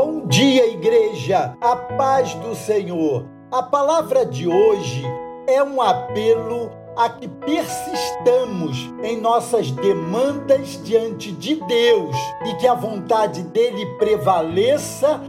Bom dia, igreja! A paz do Senhor. A palavra de hoje é um apelo a que persistamos em nossas demandas diante de Deus e que a vontade dele prevaleça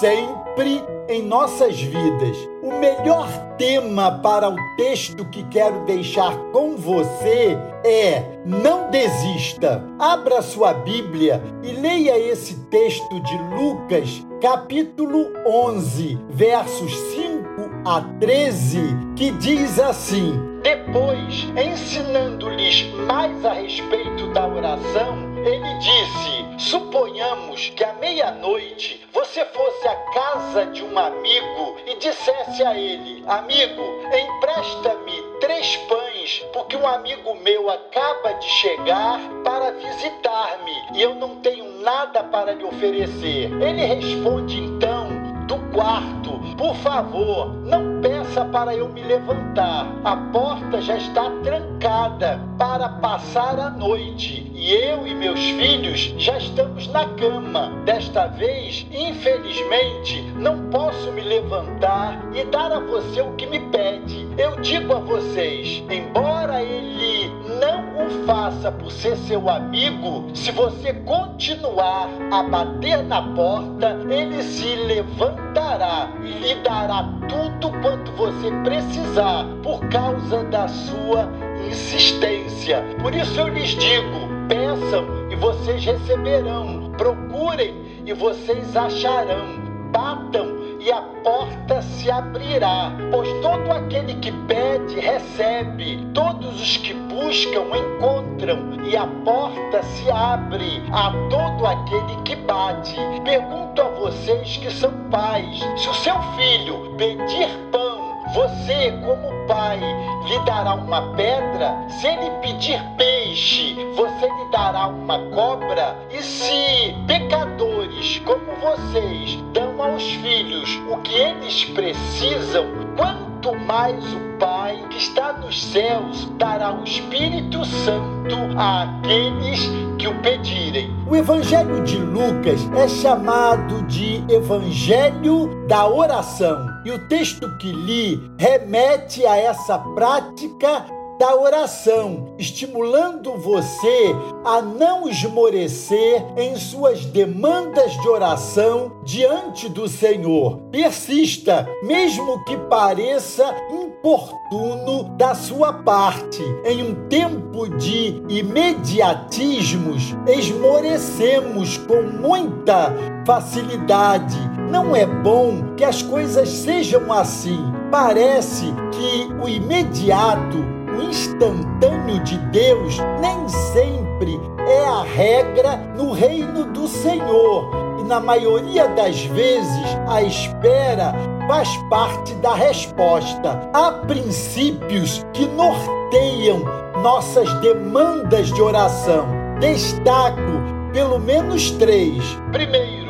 sempre em nossas vidas. O melhor tema para o texto que quero deixar com você é: não desista. Abra sua Bíblia e leia esse texto de Lucas, capítulo 11, versos 5 a 13, que diz assim: Depois, ensinando-lhes mais a respeito da oração, ele disse: Suponhamos que à meia-noite você fosse à casa de um amigo e dissesse a ele: Amigo, empresta-me três pães, porque um amigo meu acaba de chegar para visitar-me e eu não tenho nada para lhe oferecer. Ele responde então do quarto: Por favor, não peça para eu me levantar. A porta já está trancada para passar a noite e eu e meus filhos já estamos na cama. Desta vez, infelizmente, não posso me levantar e dar a você o que me pede. Eu digo a vocês: embora ele não o faça por ser seu amigo, se você continuar a bater na porta, ele se levantará e lhe dará tudo quanto você precisar por causa da sua insistência. Por isso eu lhes digo: Peçam e vocês receberão. Procurem e vocês acharão. Batam e a porta se abrirá. Pois todo aquele que pede, recebe. Todos os que buscam, encontram. E a porta se abre a todo aquele que bate. Pergunto a vocês que são pais: se o seu filho pedir pão, você, como pai, lhe dará uma pedra? Se ele pedir peixe, você lhe dará uma cobra? E se pecadores como vocês dão aos filhos o que eles precisam, quanto mais o Pai que está nos céus dará o Espírito Santo àqueles que o pedirem. O Evangelho de Lucas é chamado de Evangelho da oração. E o texto que li remete a essa prática da oração, estimulando você a não esmorecer em suas demandas de oração diante do Senhor. Persista, mesmo que pareça importuno da sua parte. Em um tempo de imediatismos, esmorecemos com muita facilidade. Não é bom que as coisas sejam assim. Parece que o imediato o instantâneo de Deus nem sempre é a regra no reino do Senhor. E na maioria das vezes, a espera faz parte da resposta. Há princípios que norteiam nossas demandas de oração. Destaco pelo menos três. Primeiro,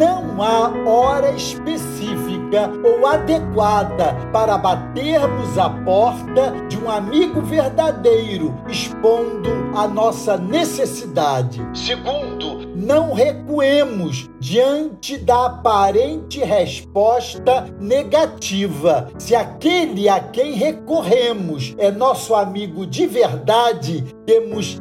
não há hora específica ou adequada para batermos a porta de um amigo verdadeiro, expondo a nossa necessidade. Segundo, não recuemos diante da aparente resposta negativa. Se aquele a quem recorremos é nosso amigo de verdade, temos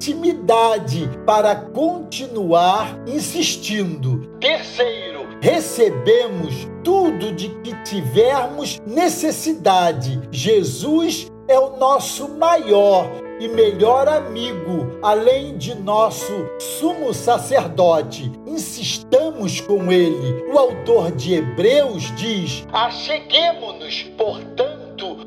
intimidade para continuar insistindo. Terceiro, recebemos tudo de que tivermos necessidade. Jesus é o nosso maior e melhor amigo, além de nosso sumo sacerdote. Insistamos com ele. O autor de Hebreus diz: Acheguemo-nos, portanto,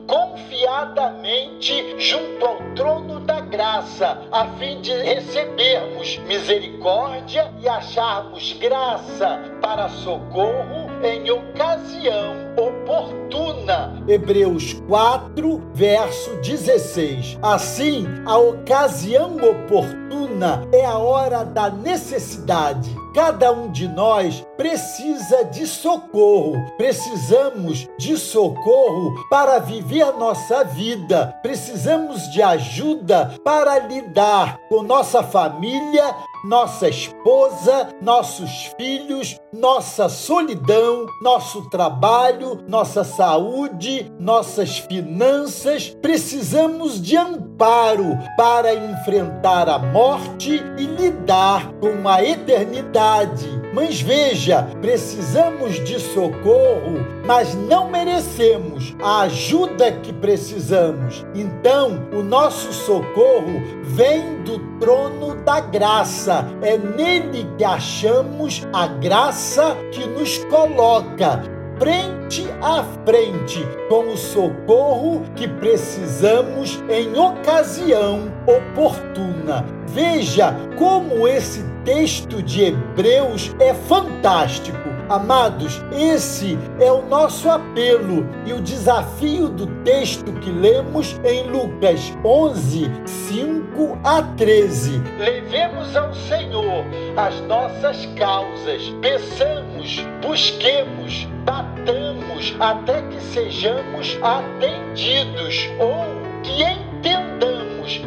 confiadamente junto ao trono da graça, a fim de recebermos misericórdia e acharmos graça para socorro em ocasião oportuna. Hebreus 4, verso 16. Assim, a ocasião oportuna é a hora da necessidade. Cada um de nós precisa de socorro. Precisamos de socorro para viver nossa vida. Precisamos de ajuda para lidar com nossa família, nossa esposa, nossos filhos, nossa solidão, nosso trabalho, nossa saúde, nossas finanças. Precisamos de amparo para enfrentar a morte e lidar com a eternidade. Mas veja, precisamos de socorro, mas não merecemos a ajuda que precisamos. Então, o nosso socorro vem do trono da graça. É nele que achamos a graça que nos coloca frente a frente com o socorro que precisamos em ocasião oportuna. Veja como esse texto de Hebreus é fantástico. Amados, esse é o nosso apelo e o desafio do texto que lemos em Lucas 11, 5 a 13. Levemos ao Senhor as nossas causas, peçamos, busquemos, batamos até que sejamos atendidos ou que entendamos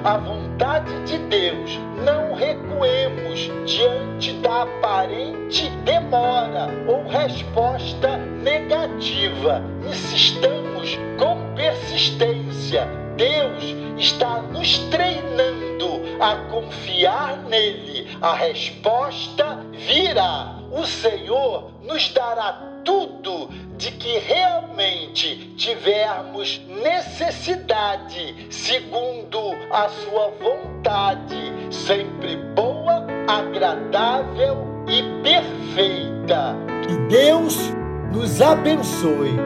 a vontade de Deus. Não recuemos diante da aparente demora ou resposta negativa. Insistamos com persistência. Deus está nos treinando a confiar nele. A resposta virá. O Senhor nos dará tudo de que realmente tivermos necessidade, segundo a sua vontade, sempre boa, agradável e perfeita. Que Deus nos abençoe.